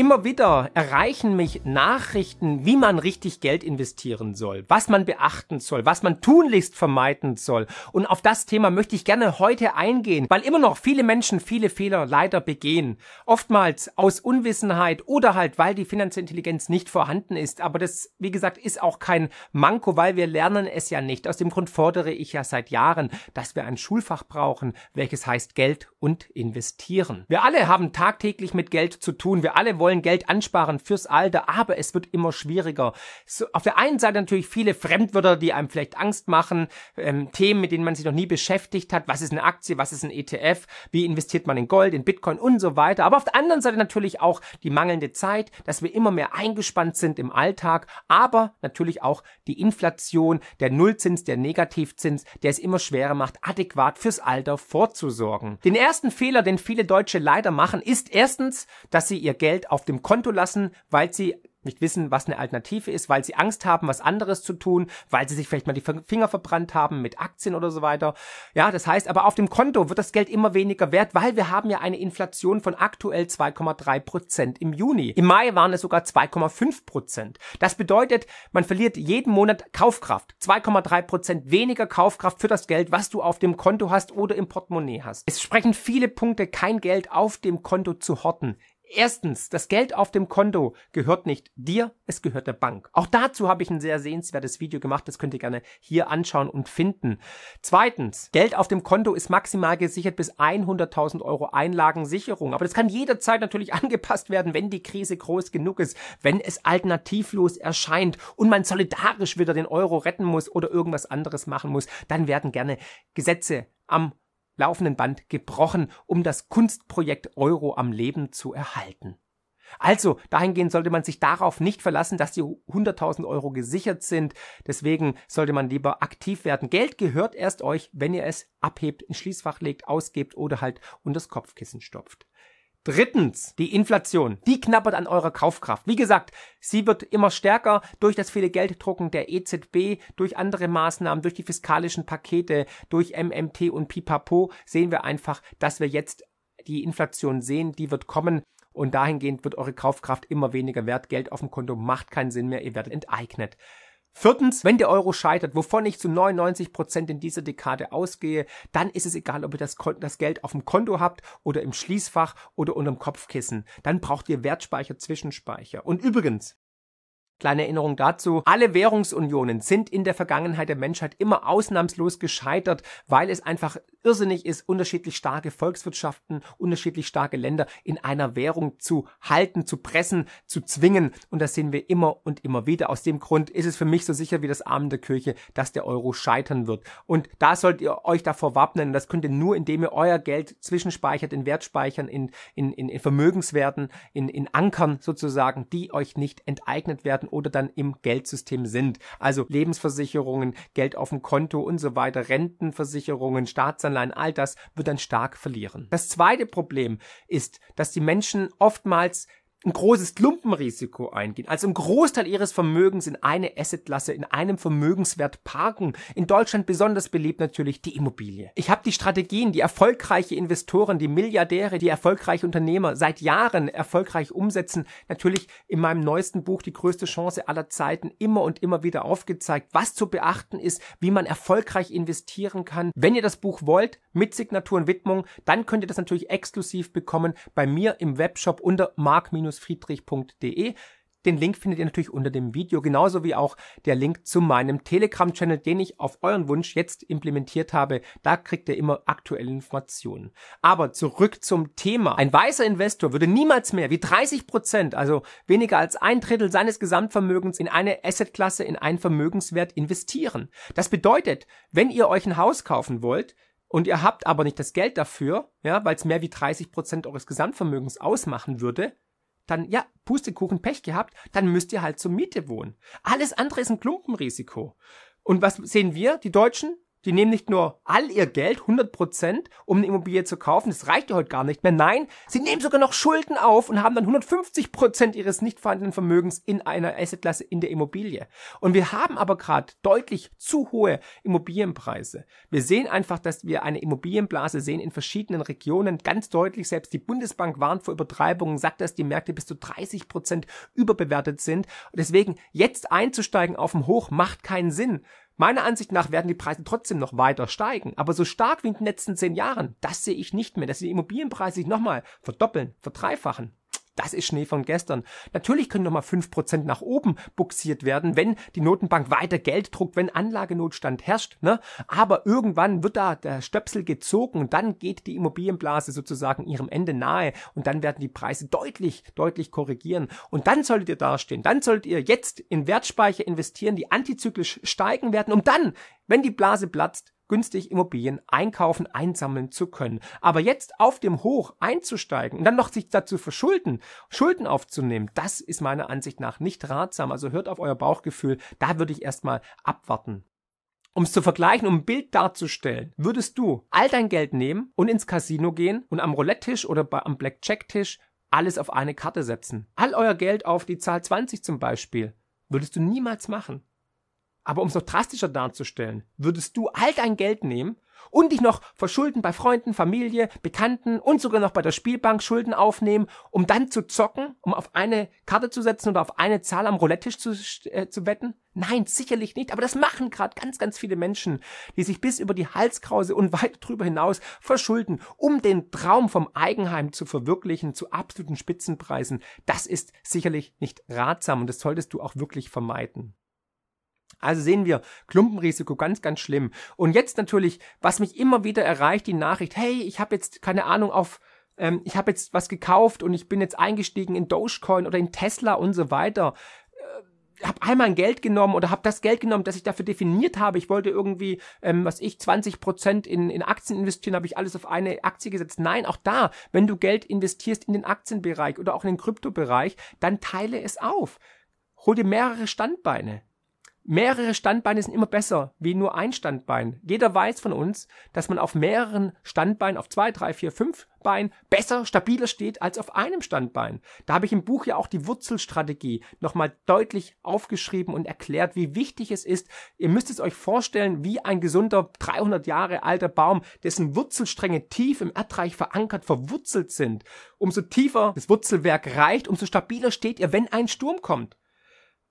Immer wieder erreichen mich Nachrichten, wie man richtig Geld investieren soll, was man beachten soll, was man tunlichst vermeiden soll. Und auf das Thema möchte ich gerne heute eingehen, weil immer noch viele Menschen viele Fehler leider begehen. Oftmals aus Unwissenheit oder halt, weil die finanzielle Intelligenz nicht vorhanden ist. Aber das, wie gesagt, ist auch kein Manko, weil wir lernen es ja nicht. Aus dem Grund fordere ich ja seit Jahren, dass wir ein Schulfach brauchen, welches heißt Geld und investieren. Wir alle haben tagtäglich mit Geld zu tun. Wir alle wollen wollen Geld ansparen fürs Alter, aber es wird immer schwieriger. So, auf der einen Seite natürlich viele Fremdwörter, die einem vielleicht Angst machen, ähm, Themen, mit denen man sich noch nie beschäftigt hat. Was ist eine Aktie? Was ist ein ETF? Wie investiert man in Gold, in Bitcoin und so weiter. Aber auf der anderen Seite natürlich auch die mangelnde Zeit, dass wir immer mehr eingespannt sind im Alltag, aber natürlich auch die Inflation, der Nullzins, der Negativzins, der es immer schwerer macht, adäquat fürs Alter vorzusorgen. Den ersten Fehler, den viele Deutsche leider machen, ist erstens, dass sie ihr Geld auf dem Konto lassen, weil sie nicht wissen, was eine Alternative ist, weil sie Angst haben, was anderes zu tun, weil sie sich vielleicht mal die Finger verbrannt haben mit Aktien oder so weiter. Ja, das heißt, aber auf dem Konto wird das Geld immer weniger wert, weil wir haben ja eine Inflation von aktuell 2,3 Prozent im Juni. Im Mai waren es sogar 2,5 Prozent. Das bedeutet, man verliert jeden Monat Kaufkraft. 2,3 Prozent weniger Kaufkraft für das Geld, was du auf dem Konto hast oder im Portemonnaie hast. Es sprechen viele Punkte, kein Geld auf dem Konto zu horten. Erstens, das Geld auf dem Konto gehört nicht dir, es gehört der Bank. Auch dazu habe ich ein sehr sehenswertes Video gemacht, das könnt ihr gerne hier anschauen und finden. Zweitens, Geld auf dem Konto ist maximal gesichert bis 100.000 Euro Einlagensicherung. Aber das kann jederzeit natürlich angepasst werden, wenn die Krise groß genug ist, wenn es alternativlos erscheint und man solidarisch wieder den Euro retten muss oder irgendwas anderes machen muss, dann werden gerne Gesetze am laufenden Band gebrochen, um das Kunstprojekt Euro am Leben zu erhalten. Also, dahingehend sollte man sich darauf nicht verlassen, dass die 100.000 Euro gesichert sind. Deswegen sollte man lieber aktiv werden. Geld gehört erst euch, wenn ihr es abhebt, ins Schließfach legt, ausgebt oder halt unter das Kopfkissen stopft. Drittens, die Inflation. Die knabbert an eurer Kaufkraft. Wie gesagt, sie wird immer stärker durch das viele Gelddrucken der EZB, durch andere Maßnahmen, durch die fiskalischen Pakete, durch MMT und Pipapo sehen wir einfach, dass wir jetzt die Inflation sehen, die wird kommen und dahingehend wird eure Kaufkraft immer weniger wert. Geld auf dem Konto macht keinen Sinn mehr, ihr werdet enteignet. Viertens, wenn der Euro scheitert, wovon ich zu 99 Prozent in dieser Dekade ausgehe, dann ist es egal, ob ihr das, das, Geld auf dem Konto habt oder im Schließfach oder unterm Kopfkissen. Dann braucht ihr Wertspeicher, Zwischenspeicher. Und übrigens, Kleine Erinnerung dazu. Alle Währungsunionen sind in der Vergangenheit der Menschheit immer ausnahmslos gescheitert, weil es einfach irrsinnig ist, unterschiedlich starke Volkswirtschaften, unterschiedlich starke Länder in einer Währung zu halten, zu pressen, zu zwingen. Und das sehen wir immer und immer wieder. Aus dem Grund ist es für mich so sicher wie das Arm der Kirche, dass der Euro scheitern wird. Und da sollt ihr euch davor wappnen. Das könnt ihr nur, indem ihr euer Geld zwischenspeichert, in Wertspeichern, in, in, in Vermögenswerten, in, in Ankern sozusagen, die euch nicht enteignet werden oder dann im Geldsystem sind. Also Lebensversicherungen, Geld auf dem Konto und so weiter, Rentenversicherungen, Staatsanleihen, all das wird dann stark verlieren. Das zweite Problem ist, dass die Menschen oftmals ein großes Klumpenrisiko eingehen, also einen Großteil ihres Vermögens in eine Assetklasse, in einem Vermögenswert parken. In Deutschland besonders beliebt natürlich die Immobilie. Ich habe die Strategien, die erfolgreiche Investoren, die Milliardäre, die erfolgreiche Unternehmer seit Jahren erfolgreich umsetzen, natürlich in meinem neuesten Buch Die größte Chance aller Zeiten immer und immer wieder aufgezeigt, was zu beachten ist, wie man erfolgreich investieren kann. Wenn ihr das Buch wollt, mit Signatur und Widmung, dann könnt ihr das natürlich exklusiv bekommen bei mir im Webshop unter mark- friedrich.de. Den Link findet ihr natürlich unter dem Video, genauso wie auch der Link zu meinem Telegram-Channel, den ich auf euren Wunsch jetzt implementiert habe. Da kriegt ihr immer aktuelle Informationen. Aber zurück zum Thema. Ein weißer Investor würde niemals mehr wie 30 Prozent, also weniger als ein Drittel seines Gesamtvermögens in eine Assetklasse, in einen Vermögenswert investieren. Das bedeutet, wenn ihr euch ein Haus kaufen wollt, und ihr habt aber nicht das Geld dafür, ja, weil es mehr wie 30 Prozent eures Gesamtvermögens ausmachen würde, dann ja, Pustekuchen Pech gehabt, dann müsst ihr halt zur Miete wohnen. Alles andere ist ein Klumpenrisiko. Und was sehen wir, die Deutschen? Die nehmen nicht nur all ihr Geld, 100 Prozent, um eine Immobilie zu kaufen. Das reicht ja heute gar nicht mehr. Nein, sie nehmen sogar noch Schulden auf und haben dann 150 Prozent ihres nicht vorhandenen Vermögens in einer Assetklasse in der Immobilie. Und wir haben aber gerade deutlich zu hohe Immobilienpreise. Wir sehen einfach, dass wir eine Immobilienblase sehen in verschiedenen Regionen. Ganz deutlich, selbst die Bundesbank warnt vor Übertreibungen, sagt, dass die Märkte bis zu 30 Prozent überbewertet sind. Und deswegen jetzt einzusteigen auf dem Hoch macht keinen Sinn. Meiner Ansicht nach werden die Preise trotzdem noch weiter steigen, aber so stark wie in den letzten zehn Jahren, das sehe ich nicht mehr, dass die Immobilienpreise sich nochmal verdoppeln, verdreifachen. Das ist Schnee von gestern. Natürlich können nochmal fünf Prozent nach oben buxiert werden, wenn die Notenbank weiter Geld druckt, wenn Anlagenotstand herrscht. Ne? Aber irgendwann wird da der Stöpsel gezogen und dann geht die Immobilienblase sozusagen ihrem Ende nahe und dann werden die Preise deutlich, deutlich korrigieren. Und dann solltet ihr dastehen. Dann solltet ihr jetzt in Wertspeicher investieren, die antizyklisch steigen werden, um dann, wenn die Blase platzt, günstig Immobilien einkaufen, einsammeln zu können. Aber jetzt auf dem Hoch einzusteigen und dann noch sich dazu verschulden, Schulden aufzunehmen, das ist meiner Ansicht nach nicht ratsam. Also hört auf euer Bauchgefühl, da würde ich erstmal abwarten. Um es zu vergleichen, um ein Bild darzustellen, würdest du all dein Geld nehmen und ins Casino gehen und am Roulette-Tisch oder am Blackjack-Tisch alles auf eine Karte setzen. All euer Geld auf die Zahl 20 zum Beispiel. Würdest du niemals machen. Aber um es noch drastischer darzustellen, würdest du all dein Geld nehmen und dich noch verschulden bei Freunden, Familie, Bekannten und sogar noch bei der Spielbank Schulden aufnehmen, um dann zu zocken, um auf eine Karte zu setzen oder auf eine Zahl am Roulette-Tisch zu, äh, zu wetten? Nein, sicherlich nicht. Aber das machen gerade ganz, ganz viele Menschen, die sich bis über die Halskrause und weit drüber hinaus verschulden, um den Traum vom Eigenheim zu verwirklichen zu absoluten Spitzenpreisen. Das ist sicherlich nicht ratsam und das solltest du auch wirklich vermeiden. Also sehen wir Klumpenrisiko ganz, ganz schlimm. Und jetzt natürlich, was mich immer wieder erreicht, die Nachricht, hey, ich habe jetzt keine Ahnung auf, ähm, ich habe jetzt was gekauft und ich bin jetzt eingestiegen in Dogecoin oder in Tesla und so weiter. Äh, habe einmal ein Geld genommen oder habe das Geld genommen, das ich dafür definiert habe. Ich wollte irgendwie, ähm, was ich, 20 Prozent in, in Aktien investieren, habe ich alles auf eine Aktie gesetzt. Nein, auch da, wenn du Geld investierst in den Aktienbereich oder auch in den Kryptobereich, dann teile es auf. Hol dir mehrere Standbeine mehrere Standbeine sind immer besser wie nur ein Standbein. Jeder weiß von uns, dass man auf mehreren Standbeinen, auf zwei, drei, vier, fünf Beinen besser, stabiler steht als auf einem Standbein. Da habe ich im Buch ja auch die Wurzelstrategie nochmal deutlich aufgeschrieben und erklärt, wie wichtig es ist. Ihr müsst es euch vorstellen, wie ein gesunder 300 Jahre alter Baum, dessen Wurzelstränge tief im Erdreich verankert, verwurzelt sind. Umso tiefer das Wurzelwerk reicht, umso stabiler steht ihr, wenn ein Sturm kommt.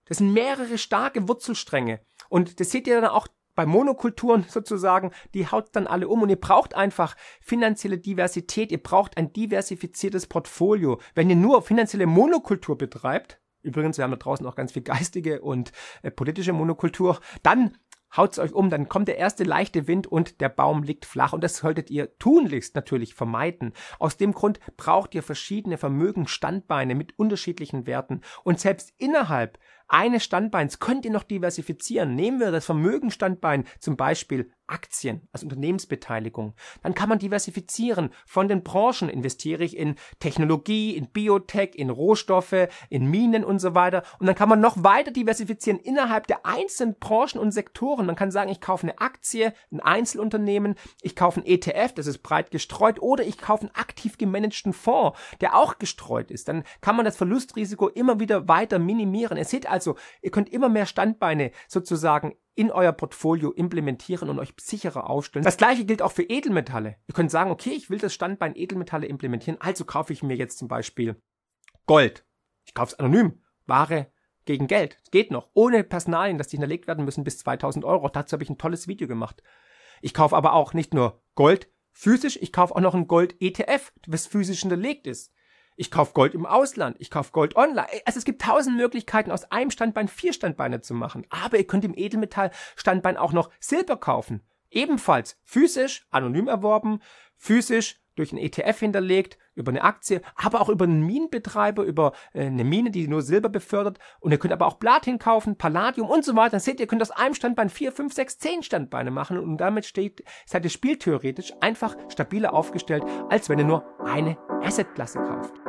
Das sind mehrere starke Wurzelstränge. Und das seht ihr dann auch bei Monokulturen sozusagen, die haut dann alle um und ihr braucht einfach finanzielle Diversität, ihr braucht ein diversifiziertes Portfolio. Wenn ihr nur finanzielle Monokultur betreibt, übrigens, wir haben da draußen auch ganz viel geistige und äh, politische Monokultur, dann haut's euch um, dann kommt der erste leichte Wind und der Baum liegt flach. Und das solltet ihr tunlichst natürlich vermeiden. Aus dem Grund braucht ihr verschiedene Vermögensstandbeine mit unterschiedlichen Werten. Und selbst innerhalb eines Standbeins könnt ihr noch diversifizieren. Nehmen wir das Vermögenstandbein zum Beispiel Aktien, also Unternehmensbeteiligung. Dann kann man diversifizieren. Von den Branchen investiere ich in Technologie, in Biotech, in Rohstoffe, in Minen und so weiter. Und dann kann man noch weiter diversifizieren innerhalb der einzelnen Branchen und Sektoren. Man kann sagen, ich kaufe eine Aktie, ein Einzelunternehmen, ich kaufe ein ETF, das ist breit gestreut, oder ich kaufe einen aktiv gemanagten Fonds, der auch gestreut ist. Dann kann man das Verlustrisiko immer wieder weiter minimieren. Ihr seht also, ihr könnt immer mehr Standbeine sozusagen in euer Portfolio implementieren und euch sicherer aufstellen. Das gleiche gilt auch für Edelmetalle. Ihr könnt sagen, okay, ich will das Standbein Edelmetalle implementieren, also kaufe ich mir jetzt zum Beispiel Gold. Ich kaufe es anonym. Ware gegen Geld. Das geht noch. Ohne Personalien, dass die hinterlegt werden müssen bis 2000 Euro. Dazu habe ich ein tolles Video gemacht. Ich kaufe aber auch nicht nur Gold physisch, ich kaufe auch noch ein Gold-ETF, das physisch hinterlegt ist. Ich kaufe Gold im Ausland. Ich kaufe Gold online. Also es gibt tausend Möglichkeiten, aus einem Standbein vier Standbeine zu machen. Aber ihr könnt im Edelmetall-Standbein auch noch Silber kaufen. Ebenfalls physisch, anonym erworben, physisch durch einen ETF hinterlegt, über eine Aktie, aber auch über einen Minenbetreiber, über äh, eine Mine, die nur Silber befördert. Und ihr könnt aber auch Platin kaufen, Palladium und so weiter. Dann seht ihr, ihr könnt aus einem Standbein vier, fünf, sechs, zehn Standbeine machen und damit steht, seid ihr spieltheoretisch einfach stabiler aufgestellt, als wenn ihr nur eine Assetklasse kauft.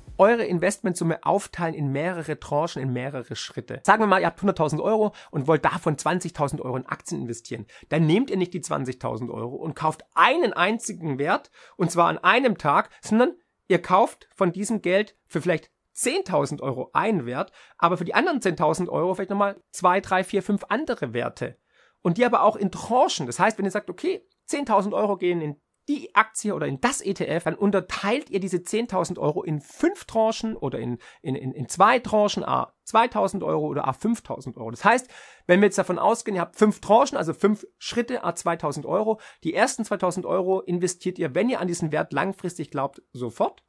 eure Investmentsumme aufteilen in mehrere Tranchen, in mehrere Schritte. Sagen wir mal, ihr habt 100.000 Euro und wollt davon 20.000 Euro in Aktien investieren. Dann nehmt ihr nicht die 20.000 Euro und kauft einen einzigen Wert, und zwar an einem Tag, sondern ihr kauft von diesem Geld für vielleicht 10.000 Euro einen Wert, aber für die anderen 10.000 Euro vielleicht nochmal zwei, drei, vier, fünf andere Werte. Und die aber auch in Tranchen. Das heißt, wenn ihr sagt, okay, 10.000 Euro gehen in die Aktie oder in das ETF, dann unterteilt ihr diese 10.000 Euro in fünf Tranchen oder in, in, in, in zwei Tranchen, a 2.000 Euro oder a 5.000 Euro. Das heißt, wenn wir jetzt davon ausgehen, ihr habt fünf Tranchen, also fünf Schritte, a 2.000 Euro, die ersten 2.000 Euro investiert ihr, wenn ihr an diesen Wert langfristig glaubt, sofort.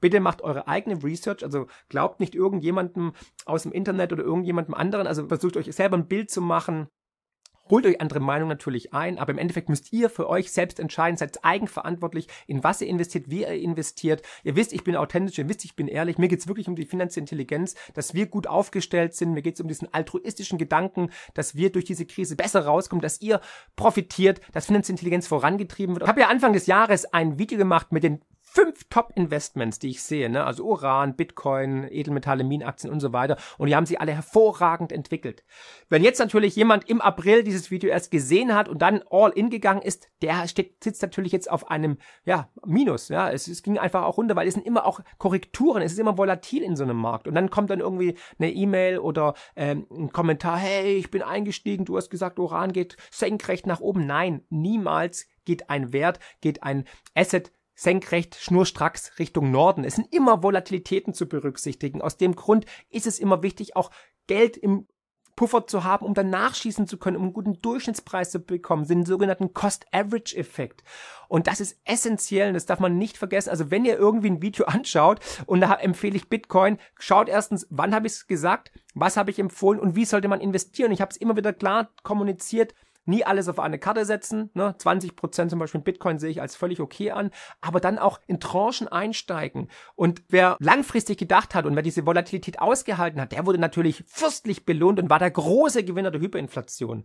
Bitte macht eure eigene Research, also glaubt nicht irgendjemandem aus dem Internet oder irgendjemandem anderen, also versucht euch selber ein Bild zu machen, Holt euch andere Meinungen natürlich ein, aber im Endeffekt müsst ihr für euch selbst entscheiden, seid eigenverantwortlich, in was ihr investiert, wie ihr investiert. Ihr wisst, ich bin authentisch, ihr wisst, ich bin ehrlich. Mir geht's wirklich um die finanzielle Intelligenz, dass wir gut aufgestellt sind. Mir geht's um diesen altruistischen Gedanken, dass wir durch diese Krise besser rauskommen, dass ihr profitiert, dass finanzielle Intelligenz vorangetrieben wird. Ich habe ja Anfang des Jahres ein Video gemacht mit den fünf Top-Investments, die ich sehe, ne? also Uran, Bitcoin, Edelmetalle, Minenaktien und so weiter. Und die haben sie alle hervorragend entwickelt. Wenn jetzt natürlich jemand im April dieses Video erst gesehen hat und dann all in gegangen ist, der steht, sitzt natürlich jetzt auf einem ja, Minus. Ja, es, es ging einfach auch runter, weil es sind immer auch Korrekturen, es ist immer volatil in so einem Markt. Und dann kommt dann irgendwie eine E-Mail oder ähm, ein Kommentar, hey, ich bin eingestiegen, du hast gesagt, Uran geht senkrecht nach oben. Nein, niemals geht ein Wert, geht ein Asset senkrecht, schnurstracks Richtung Norden. Es sind immer Volatilitäten zu berücksichtigen. Aus dem Grund ist es immer wichtig, auch Geld im Puffer zu haben, um dann nachschießen zu können, um einen guten Durchschnittspreis zu bekommen, den sogenannten Cost-Average-Effekt. Und das ist essentiell und das darf man nicht vergessen. Also wenn ihr irgendwie ein Video anschaut und da empfehle ich Bitcoin, schaut erstens, wann habe ich es gesagt, was habe ich empfohlen und wie sollte man investieren. Ich habe es immer wieder klar kommuniziert, nie alles auf eine Karte setzen. Ne? 20% zum Beispiel Bitcoin sehe ich als völlig okay an, aber dann auch in Tranchen einsteigen. Und wer langfristig gedacht hat und wer diese Volatilität ausgehalten hat, der wurde natürlich fürstlich belohnt und war der große Gewinner der Hyperinflation.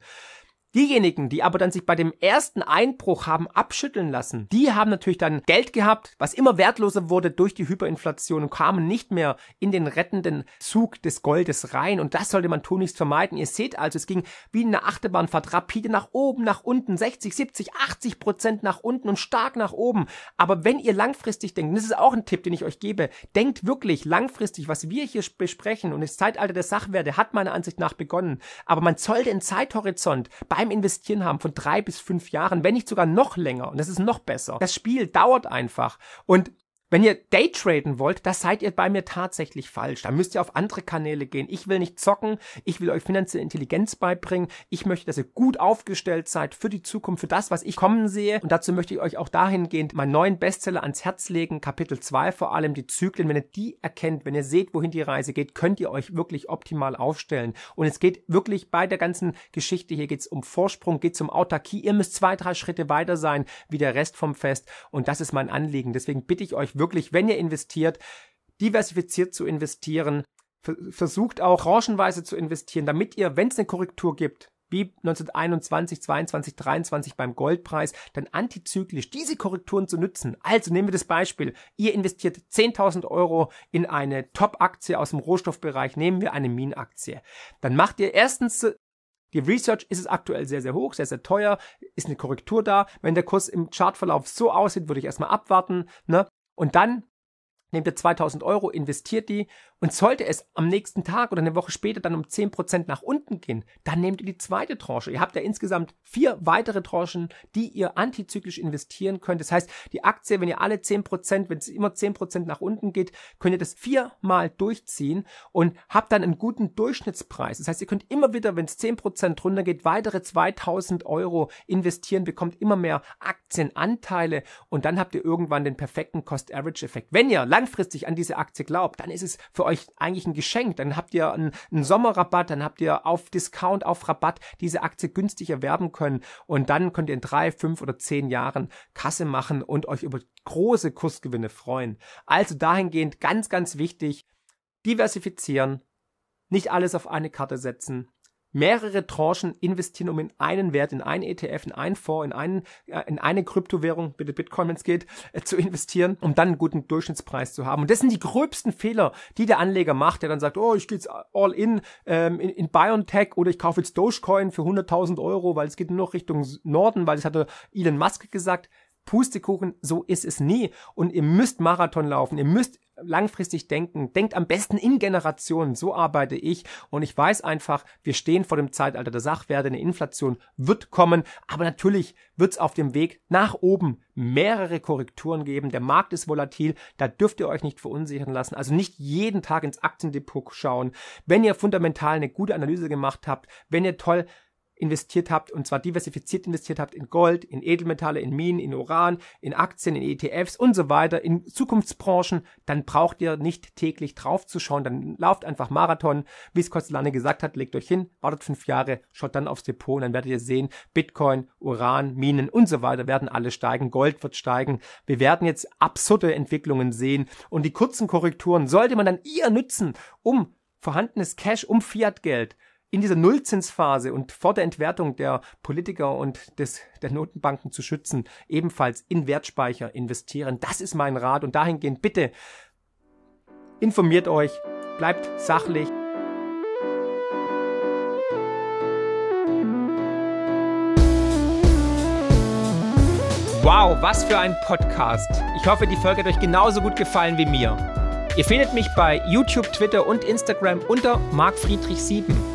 Diejenigen, die aber dann sich bei dem ersten Einbruch haben abschütteln lassen, die haben natürlich dann Geld gehabt, was immer wertloser wurde durch die Hyperinflation und kamen nicht mehr in den rettenden Zug des Goldes rein. Und das sollte man tunlichst vermeiden. Ihr seht also, es ging wie eine Achterbahnfahrt rapide nach oben, nach unten, 60, 70, 80 Prozent nach unten und stark nach oben. Aber wenn ihr langfristig denkt, das ist auch ein Tipp, den ich euch gebe, denkt wirklich langfristig, was wir hier besprechen und das Zeitalter der Sachwerte hat meiner Ansicht nach begonnen. Aber man sollte einen Zeithorizont bei beim Investieren haben von drei bis fünf Jahren, wenn nicht sogar noch länger. Und das ist noch besser. Das Spiel dauert einfach. Und wenn ihr Daytraden wollt, da seid ihr bei mir tatsächlich falsch. Da müsst ihr auf andere Kanäle gehen. Ich will nicht zocken. Ich will euch finanzielle Intelligenz beibringen. Ich möchte, dass ihr gut aufgestellt seid für die Zukunft, für das, was ich kommen sehe. Und dazu möchte ich euch auch dahingehend meinen neuen Bestseller ans Herz legen. Kapitel 2 vor allem, die Zyklen. Wenn ihr die erkennt, wenn ihr seht, wohin die Reise geht, könnt ihr euch wirklich optimal aufstellen. Und es geht wirklich bei der ganzen Geschichte, hier geht es um Vorsprung, geht es um Autarkie. Ihr müsst zwei, drei Schritte weiter sein, wie der Rest vom Fest. Und das ist mein Anliegen. Deswegen bitte ich euch wirklich, wenn ihr investiert, diversifiziert zu investieren, versucht auch branchenweise zu investieren, damit ihr, wenn es eine Korrektur gibt, wie 1921, 22, 23 beim Goldpreis, dann antizyklisch diese Korrekturen zu nutzen. Also nehmen wir das Beispiel. Ihr investiert 10.000 Euro in eine Top-Aktie aus dem Rohstoffbereich. Nehmen wir eine Minaktie. Dann macht ihr erstens die Research ist es aktuell sehr, sehr hoch, sehr, sehr teuer, ist eine Korrektur da. Wenn der Kurs im Chartverlauf so aussieht, würde ich erstmal abwarten. Ne? Und dann nehmt ihr 2000 Euro, investiert die und sollte es am nächsten Tag oder eine Woche später dann um 10% nach unten gehen, dann nehmt ihr die zweite Tranche. Ihr habt ja insgesamt vier weitere Tranchen, die ihr antizyklisch investieren könnt. Das heißt, die Aktie, wenn ihr alle 10%, wenn es immer 10% nach unten geht, könnt ihr das viermal durchziehen und habt dann einen guten Durchschnittspreis. Das heißt, ihr könnt immer wieder, wenn es 10% runtergeht, weitere 2000 Euro investieren, bekommt immer mehr Aktienanteile und dann habt ihr irgendwann den perfekten Cost-Average-Effekt. Wenn ihr langfristig an diese Aktie glaubt, dann ist es für für euch eigentlich ein Geschenk. Dann habt ihr einen, einen Sommerrabatt, dann habt ihr auf Discount, auf Rabatt diese Aktie günstig erwerben können und dann könnt ihr in drei, fünf oder zehn Jahren Kasse machen und euch über große Kursgewinne freuen. Also dahingehend ganz, ganz wichtig, diversifizieren, nicht alles auf eine Karte setzen, mehrere Tranchen investieren, um in einen Wert, in einen ETF, in einen Fonds, in, einen, äh, in eine Kryptowährung, bitte Bitcoin, wenn es geht, äh, zu investieren, um dann einen guten Durchschnittspreis zu haben. Und das sind die gröbsten Fehler, die der Anleger macht, der dann sagt, oh, ich gehe jetzt all in, ähm, in, in BioNTech oder ich kaufe jetzt Dogecoin für 100.000 Euro, weil es geht nur noch Richtung Norden, weil es hatte Elon Musk gesagt. Pustekuchen, so ist es nie. Und ihr müsst Marathon laufen, ihr müsst langfristig denken, denkt am besten in Generationen, so arbeite ich. Und ich weiß einfach, wir stehen vor dem Zeitalter der Sachwerte, eine Inflation wird kommen, aber natürlich wird es auf dem Weg nach oben mehrere Korrekturen geben, der Markt ist volatil, da dürft ihr euch nicht verunsichern lassen, also nicht jeden Tag ins Aktiendepot schauen, wenn ihr fundamental eine gute Analyse gemacht habt, wenn ihr toll investiert habt, und zwar diversifiziert investiert habt in Gold, in Edelmetalle, in Minen, in Uran, in Aktien, in ETFs und so weiter, in Zukunftsbranchen, dann braucht ihr nicht täglich draufzuschauen, dann lauft einfach Marathon, wie es Kostolane gesagt hat, legt euch hin, wartet fünf Jahre, schaut dann aufs Depot und dann werdet ihr sehen, Bitcoin, Uran, Minen und so weiter werden alle steigen, Gold wird steigen, wir werden jetzt absurde Entwicklungen sehen und die kurzen Korrekturen sollte man dann eher nutzen, um vorhandenes Cash, um Fiat-Geld in dieser Nullzinsphase und vor der Entwertung der Politiker und des, der Notenbanken zu schützen, ebenfalls in Wertspeicher investieren. Das ist mein Rat und dahingehend bitte informiert euch, bleibt sachlich. Wow, was für ein Podcast. Ich hoffe, die Folge hat euch genauso gut gefallen wie mir. Ihr findet mich bei YouTube, Twitter und Instagram unter markfriedrich7.